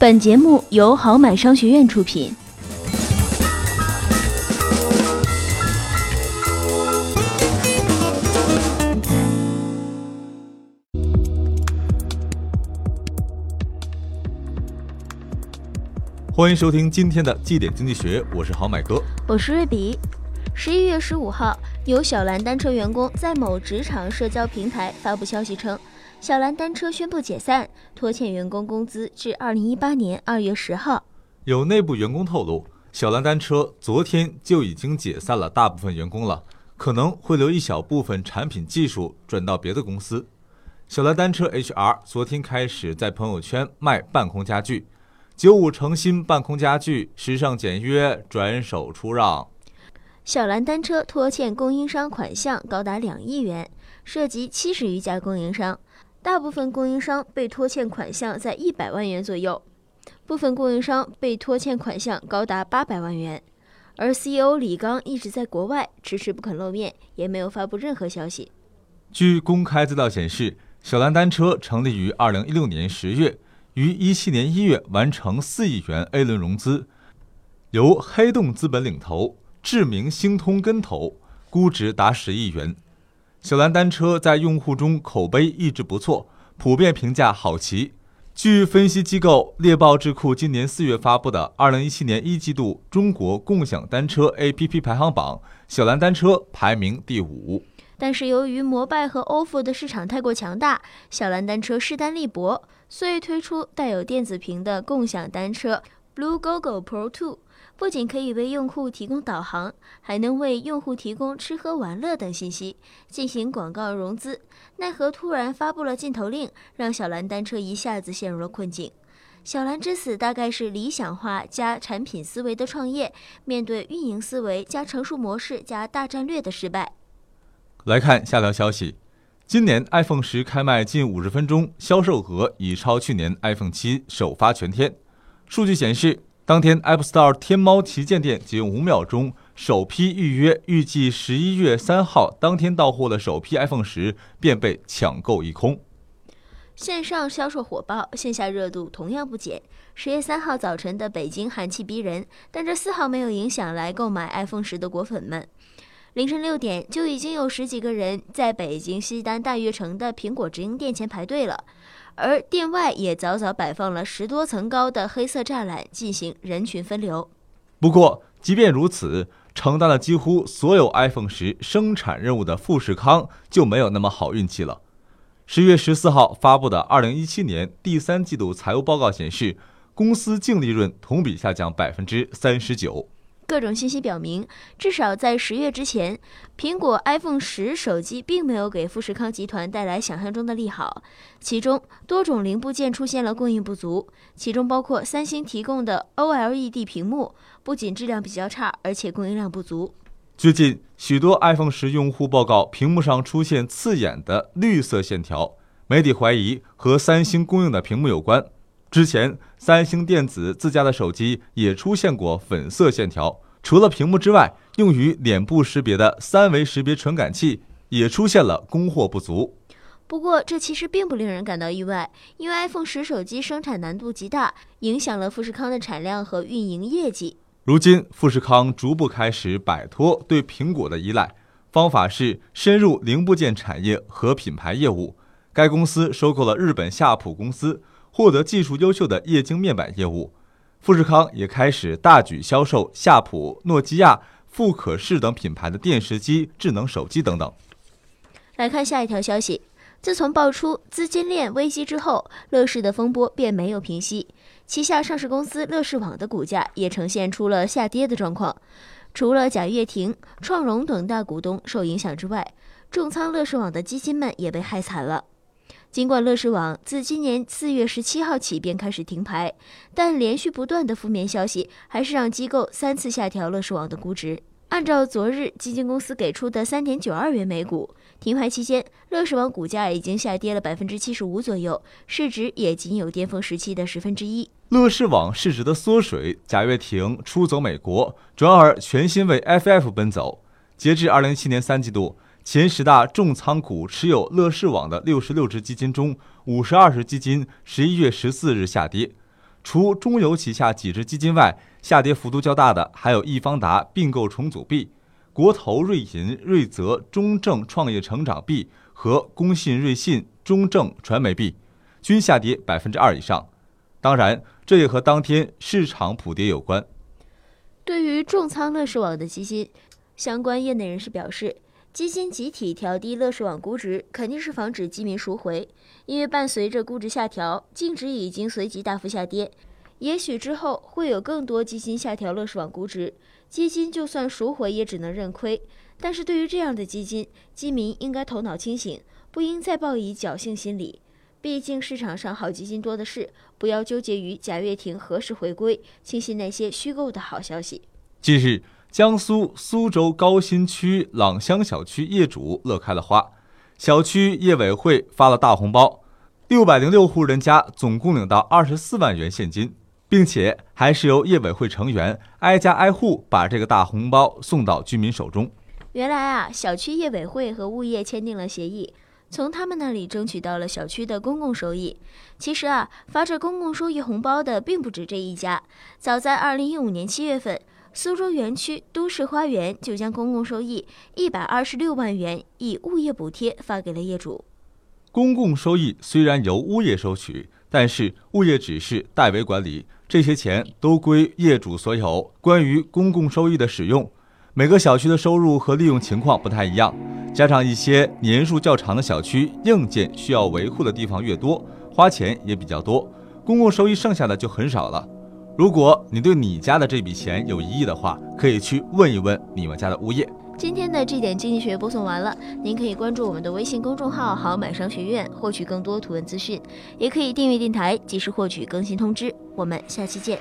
本节目由好买商学院出品。欢迎收听今天的《绩点经济学》，我是好买哥，我是瑞比。十一月十五号，有小蓝单车员工在某职场社交平台发布消息称，小蓝单车宣布解散，拖欠员工工资至二零一八年二月十号。有内部员工透露，小蓝单车昨天就已经解散了大部分员工了，可能会留一小部分产品技术转到别的公司。小蓝单车 HR 昨天开始在朋友圈卖半空家具。九五成新半空家具，时尚简约，转手出让。小蓝单车拖欠供应商款项高达两亿元，涉及七十余家供应商，大部分供应商被拖欠款项在一百万元左右，部分供应商被拖欠款项高达八百万元。而 CEO 李刚一直在国外，迟迟不肯露面，也没有发布任何消息。据公开资料显示，小蓝单车成立于二零一六年十月。于一七年一月完成四亿元 A 轮融资，由黑洞资本领投，智明星通跟投，估值达十亿元。小蓝单车在用户中口碑一直不错，普遍评价好骑。据分析机构猎豹智库今年四月发布的二零一七年一季度中国共享单车 APP 排行榜，小蓝单车排名第五。但是由于摩拜和 ofo 的市场太过强大，小蓝单车势单力薄。所以推出带有电子屏的共享单车 Lugogo Pro 2，不仅可以为用户提供导航，还能为用户提供吃喝玩乐等信息，进行广告融资。奈何突然发布了禁投令，让小蓝单车一下子陷入了困境。小蓝之死大概是理想化加产品思维的创业，面对运营思维加成熟模式加大战略的失败。来看下条消息。今年 iPhone 十开卖近五十分钟，销售额已超去年 iPhone 七首发全天。数据显示，当天 App Store 天猫旗舰店仅五秒钟首批预约，预计十一月三号当天到货的首批 iPhone 十便被抢购一空。线上销售火爆，线下热度同样不减。十月三号早晨的北京寒气逼人，但这丝毫没有影响来购买 iPhone 十的果粉们。凌晨六点就已经有十几个人在北京西单大悦城的苹果直营店前排队了，而店外也早早摆放了十多层高的黑色栅栏进行人群分流。不过，即便如此，承担了几乎所有 iPhone 十生产任务的富士康就没有那么好运气了。十月十四号发布的二零一七年第三季度财务报告显示，公司净利润同比下降百分之三十九。各种信息表明，至少在十月之前，苹果 iPhone 十手机并没有给富士康集团带来想象中的利好。其中，多种零部件出现了供应不足，其中包括三星提供的 OLED 屏幕，不仅质量比较差，而且供应量不足。最近，许多 iPhone 十用户报告屏幕上出现刺眼的绿色线条，媒体怀疑和三星供应的屏幕有关。之前，三星电子自家的手机也出现过粉色线条。除了屏幕之外，用于脸部识别的三维识别传感器也出现了供货不足。不过，这其实并不令人感到意外，因为 iPhone 十手机生产难度极大，影响了富士康的产量和运营业绩。如今，富士康逐步开始摆脱对苹果的依赖，方法是深入零部件产业和品牌业务。该公司收购了日本夏普公司。获得技术优秀的液晶面板业务，富士康也开始大举销售夏普、诺基亚、富可视等品牌的电视机、智能手机等等。来看下一条消息，自从爆出资金链危机之后，乐视的风波便没有平息，旗下上市公司乐视网的股价也呈现出了下跌的状况。除了贾跃亭、创融等大股东受影响之外，重仓乐视网的基金们也被害惨了。尽管乐视网自今年四月十七号起便开始停牌，但连续不断的负面消息还是让机构三次下调乐视网的估值。按照昨日基金公司给出的三点九二元每股，停牌期间乐视网股价已经下跌了百分之七十五左右，市值也仅有巅峰时期的十分之一。乐视网市值的缩水，贾跃亭出走美国，转而全心为 FF 奔走。截至二零一七年三季度。前十大重仓股持有乐视网的六十六只基金中，五十二只基金十一月十四日下跌。除中油旗下几只基金外，下跌幅度较大的还有易方达并购重组币、国投瑞银、瑞泽、中证创业成长币和工信瑞信、中证传媒币，均下跌百分之二以上。当然，这也和当天市场普跌有关。对于重仓乐视网的基金，相关业内人士表示，基金集体调低乐视网估值，肯定是防止基民赎回，因为伴随着估值下调，净值已经随即大幅下跌。也许之后会有更多基金下调乐视网估值，基金就算赎回也只能认亏。但是对于这样的基金，基民应该头脑清醒，不应再抱以侥幸心理。毕竟市场上好基金多的是，不要纠结于贾跃亭何时回归，轻信那些虚构的好消息。近日，江苏苏州高新区朗香小区业主乐开了花，小区业委会发了大红包，六百零六户人家总共领到二十四万元现金，并且还是由业委会成员挨家挨户把这个大红包送到居民手中。原来啊，小区业委会和物业签订了协议。从他们那里争取到了小区的公共收益。其实啊，发这公共收益红包的并不止这一家。早在二零一五年七月份，苏州园区都市花园就将公共收益一百二十六万元以物业补贴发给了业主。公共收益虽然由物业收取，但是物业只是代为管理，这些钱都归业主所有。关于公共收益的使用，每个小区的收入和利用情况不太一样。加上一些年数较长的小区，硬件需要维护的地方越多，花钱也比较多，公共收益剩下的就很少了。如果你对你家的这笔钱有疑义的话，可以去问一问你们家的物业。今天的这点经济学播送完了，您可以关注我们的微信公众号“好买商学院”，获取更多图文资讯，也可以订阅电台，及时获取更新通知。我们下期见。